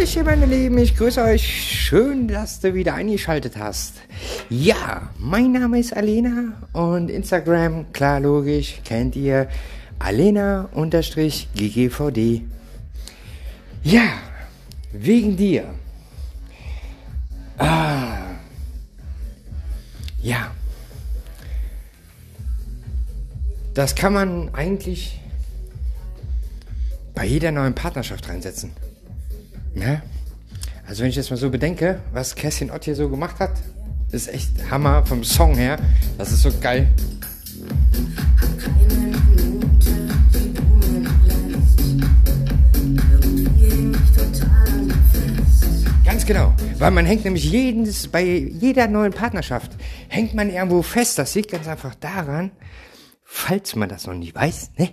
Hallöchen, meine Lieben, ich grüße euch. Schön, dass du wieder eingeschaltet hast. Ja, mein Name ist Alena und Instagram, klar, logisch, kennt ihr. Alena-GGVD. Ja, wegen dir. Ah. Ja. Das kann man eigentlich bei jeder neuen Partnerschaft reinsetzen. Ja? Also wenn ich jetzt mal so bedenke, was Kerstin Ott hier so gemacht hat, ist echt Hammer vom Song her. Das ist so geil. Ganz genau, weil man hängt nämlich jedes, bei jeder neuen Partnerschaft hängt man irgendwo fest. Das liegt ganz einfach daran, falls man das noch nicht weiß, ne?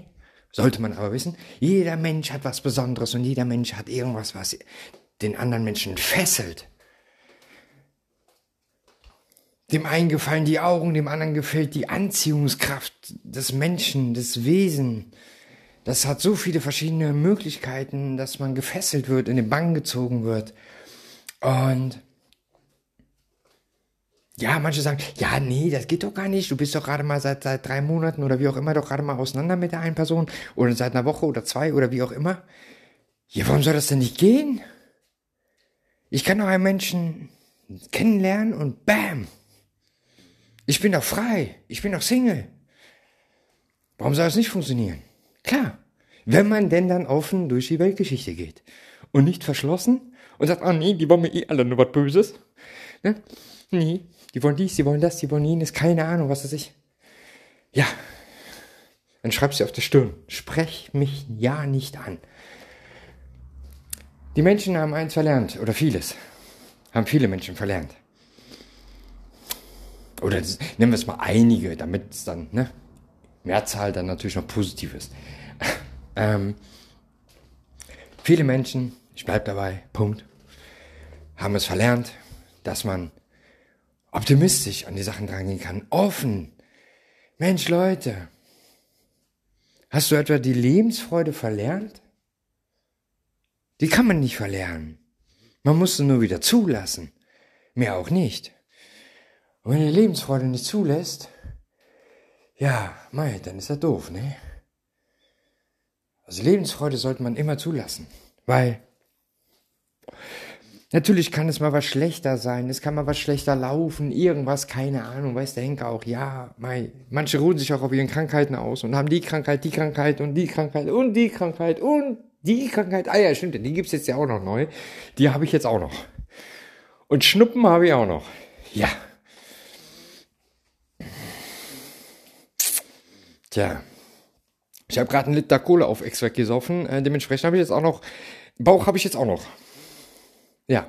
Sollte man aber wissen, jeder Mensch hat was Besonderes und jeder Mensch hat irgendwas, was den anderen Menschen fesselt. Dem einen gefallen die Augen, dem anderen gefällt die Anziehungskraft des Menschen, des Wesen. Das hat so viele verschiedene Möglichkeiten, dass man gefesselt wird, in den Bann gezogen wird. Und ja, manche sagen, ja, nee, das geht doch gar nicht. Du bist doch gerade mal seit, seit drei Monaten oder wie auch immer doch gerade mal auseinander mit der einen Person oder seit einer Woche oder zwei oder wie auch immer. Ja, warum soll das denn nicht gehen? Ich kann doch einen Menschen kennenlernen und bam. Ich bin doch frei. Ich bin doch Single. Warum soll das nicht funktionieren? Klar. Wenn man denn dann offen durch die Weltgeschichte geht und nicht verschlossen und sagt, ah nee, die wollen mir eh alle nur was Böses. Ne? Nee, die wollen dies, die wollen das, die wollen jenes, keine Ahnung, was weiß ich. Ja, dann schreibst du auf der Stirn, sprech mich ja nicht an. Die Menschen haben eins verlernt, oder vieles, haben viele Menschen verlernt. Oder nennen wir es mal einige, damit es dann, ne, Mehrzahl dann natürlich noch positiv ist. ähm, viele Menschen, ich bleib dabei, Punkt, haben es verlernt, dass man optimistisch an die Sachen drangehen kann. Offen. Mensch, Leute. Hast du etwa die Lebensfreude verlernt? Die kann man nicht verlernen. Man muss sie nur wieder zulassen. Mehr auch nicht. Und wenn die Lebensfreude nicht zulässt, ja, mei, dann ist er doof, ne? Also Lebensfreude sollte man immer zulassen, weil Natürlich kann es mal was schlechter sein, es kann mal was schlechter laufen, irgendwas, keine Ahnung, weiß der Henker auch, ja, mei, manche ruhen sich auch auf ihren Krankheiten aus und haben die Krankheit, die Krankheit und die Krankheit und die Krankheit und die Krankheit, ah ja, stimmt, die gibt's jetzt ja auch noch neu, die habe ich jetzt auch noch. Und Schnuppen habe ich auch noch, ja. Tja, ich habe gerade einen Liter Kohle auf Ex gesoffen, äh, dementsprechend habe ich jetzt auch noch, Bauch habe ich jetzt auch noch. Ja.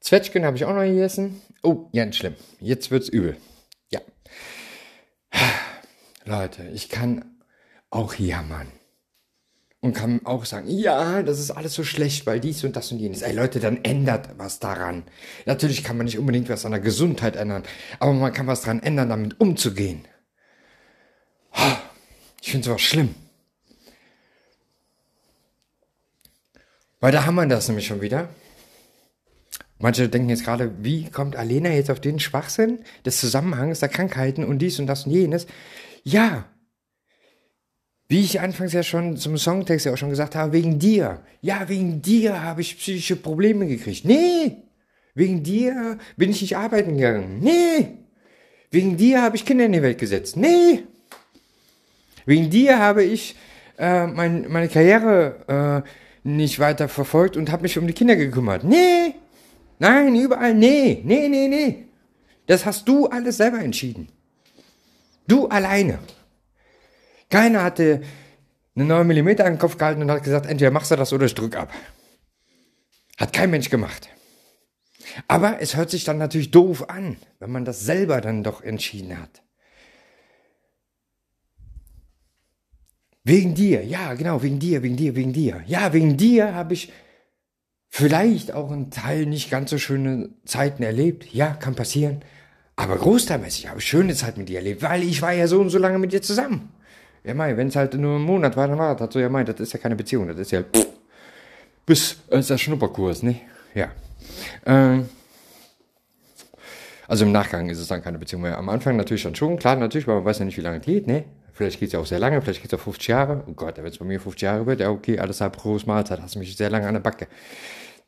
Zwetschgen habe ich auch noch gegessen. Oh, ganz schlimm. Jetzt wird's übel. Ja. Leute, ich kann auch jammern. Und kann auch sagen, ja, das ist alles so schlecht, weil dies und das und jenes. Ey Leute, dann ändert was daran. Natürlich kann man nicht unbedingt was an der Gesundheit ändern, aber man kann was daran ändern, damit umzugehen. Ich finde sowas schlimm. Weil da haben wir das nämlich schon wieder. Manche denken jetzt gerade, wie kommt Alena jetzt auf den Schwachsinn des Zusammenhangs der Krankheiten und dies und das und jenes? Ja. Wie ich anfangs ja schon zum Songtext ja auch schon gesagt habe, wegen dir. Ja, wegen dir habe ich psychische Probleme gekriegt. Nee. Wegen dir bin ich nicht arbeiten gegangen. Nee. Wegen dir habe ich Kinder in die Welt gesetzt. Nee. Wegen dir habe ich äh, mein, meine Karriere äh, nicht weiter verfolgt und habe mich um die Kinder gekümmert. Nee. Nein, überall, nee, nee, nee, nee. Das hast du alles selber entschieden. Du alleine. Keiner hatte eine 9 mm an den Kopf gehalten und hat gesagt, entweder machst du das oder ich drück ab. Hat kein Mensch gemacht. Aber es hört sich dann natürlich doof an, wenn man das selber dann doch entschieden hat. Wegen dir, ja, genau, wegen dir, wegen dir, wegen dir. Ja, wegen dir habe ich vielleicht auch ein Teil nicht ganz so schöne Zeiten erlebt. Ja, kann passieren. Aber großteilmäßig habe ich schöne Zeit mit dir erlebt, weil ich war ja so und so lange mit dir zusammen. Ja, mei, wenn es halt nur ein Monat war, dann war das halt so, ja, mei, das ist ja keine Beziehung, das ist ja, pff, Bis, äh, ist das Schnupperkurs, ne? Ja. Ähm, also im Nachgang ist es dann keine Beziehung mehr. Am Anfang natürlich dann schon, klar, natürlich, weil man weiß ja nicht, wie lange es geht, ne? Vielleicht geht es ja auch sehr lange, vielleicht geht es auch 50 Jahre. Oh Gott, wenn es bei mir 50 Jahre wird, ja okay, alles halb groß Mahlzeit, hast du mich sehr lange an der Backe.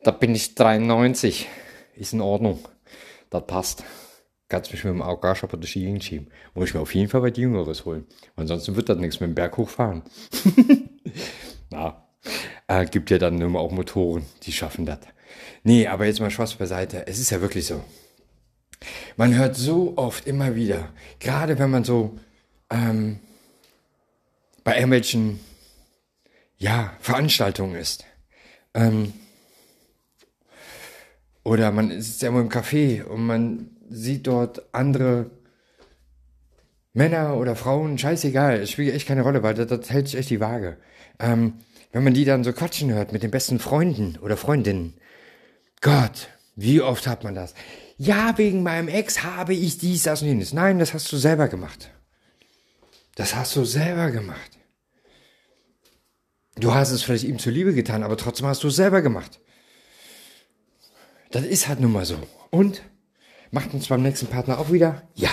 Da bin ich 93. Ist in Ordnung. Das passt. Kannst mich mit dem Augarshopper durch die Gegend schieben. Muss ich mir auf jeden Fall was Jüngeres holen. Ansonsten wird das nichts mit dem Berg hochfahren. Na, äh, gibt ja dann immer auch Motoren, die schaffen das. Nee, aber jetzt mal Spaß beiseite. Es ist ja wirklich so. Man hört so oft immer wieder, gerade wenn man so ähm, bei irgendwelchen ja, Veranstaltungen ist. Ähm, oder man ja immer im Café und man sieht dort andere Männer oder Frauen, scheißegal, es spielt echt keine Rolle, weil das, das hält sich echt die Waage. Ähm, wenn man die dann so quatschen hört mit den besten Freunden oder Freundinnen, Gott, wie oft hat man das? Ja, wegen meinem Ex habe ich dies, das und jenes. Nein, das hast du selber gemacht. Das hast du selber gemacht. Du hast es vielleicht ihm zuliebe getan, aber trotzdem hast du es selber gemacht. Das ist halt nun mal so. Und macht uns beim nächsten Partner auch wieder? Ja.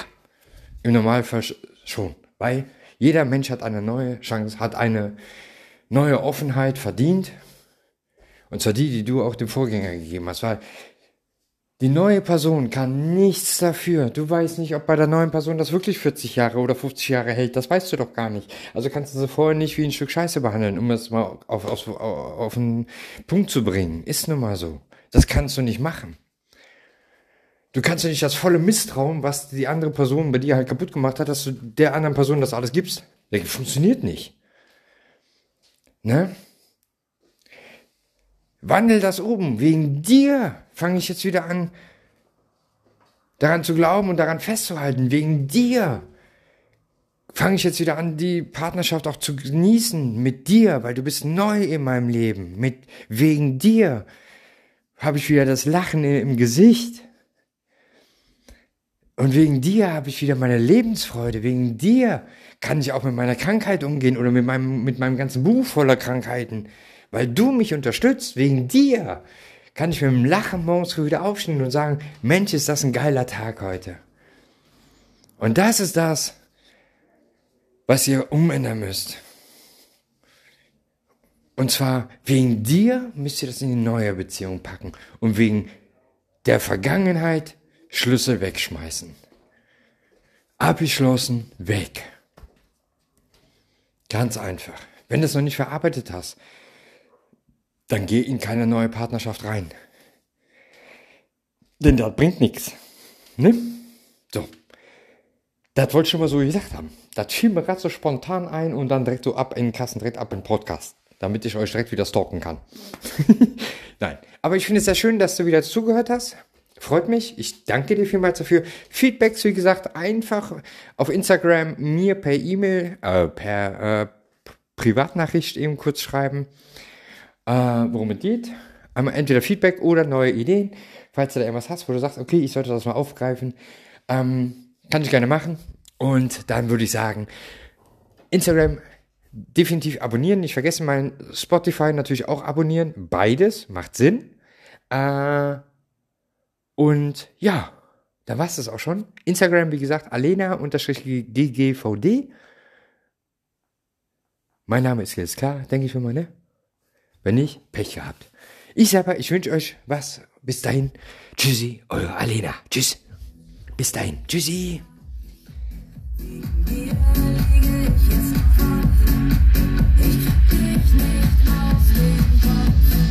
Im Normalfall schon. Weil jeder Mensch hat eine neue Chance, hat eine neue Offenheit verdient. Und zwar die, die du auch dem Vorgänger gegeben hast. Weil die neue Person kann nichts dafür. Du weißt nicht, ob bei der neuen Person das wirklich 40 Jahre oder 50 Jahre hält. Das weißt du doch gar nicht. Also kannst du sie vorher nicht wie ein Stück Scheiße behandeln, um es mal auf, auf, auf, einen Punkt zu bringen. Ist nun mal so. Das kannst du nicht machen. Du kannst ja nicht das volle Misstrauen, was die andere Person bei dir halt kaputt gemacht hat, dass du der anderen Person das alles gibst. Das funktioniert nicht. Ne? Wandel das oben. Wegen dir fange ich jetzt wieder an, daran zu glauben und daran festzuhalten. Wegen dir fange ich jetzt wieder an, die Partnerschaft auch zu genießen mit dir, weil du bist neu in meinem Leben. Mit wegen dir habe ich wieder das Lachen im Gesicht. Und wegen dir habe ich wieder meine Lebensfreude. Wegen dir kann ich auch mit meiner Krankheit umgehen oder mit meinem, mit meinem ganzen Buch voller Krankheiten weil du mich unterstützt, wegen dir, kann ich mit dem Lachen morgens früh wieder aufstehen und sagen, Mensch, ist das ein geiler Tag heute. Und das ist das, was ihr umändern müsst. Und zwar wegen dir müsst ihr das in die neue Beziehung packen und wegen der Vergangenheit Schlüssel wegschmeißen. Abgeschlossen, weg. Ganz einfach. Wenn du es noch nicht verarbeitet hast, dann geh in keine neue Partnerschaft rein. Denn das bringt nichts. Ne? So. Das wollte ich schon mal so gesagt haben. Das fiel mir gerade so spontan ein und dann direkt so ab in den Kassen, direkt ab in den Podcast. Damit ich euch direkt wieder stalken kann. Nein. Aber ich finde es sehr schön, dass du wieder zugehört hast. Freut mich. Ich danke dir vielmals dafür. Feedbacks, wie gesagt, einfach auf Instagram mir per E-Mail, äh, per äh, Privatnachricht eben kurz schreiben äh, worum es geht. Einmal entweder Feedback oder neue Ideen. Falls du da irgendwas hast, wo du sagst, okay, ich sollte das mal aufgreifen, ähm, kann ich gerne machen. Und dann würde ich sagen, Instagram definitiv abonnieren. Nicht vergessen, mein Spotify natürlich auch abonnieren. Beides macht Sinn. Äh, und ja, da war es das auch schon. Instagram, wie gesagt, alena-ggvd. Mein Name ist jetzt klar, denke ich mal, ne? Wenn nicht, Pech gehabt. Ich selber, ich wünsche euch was. Bis dahin. Tschüssi, eure Alena. Tschüss. Bis dahin. Tschüssi. Ich krieg dich nicht aus dem Kopf.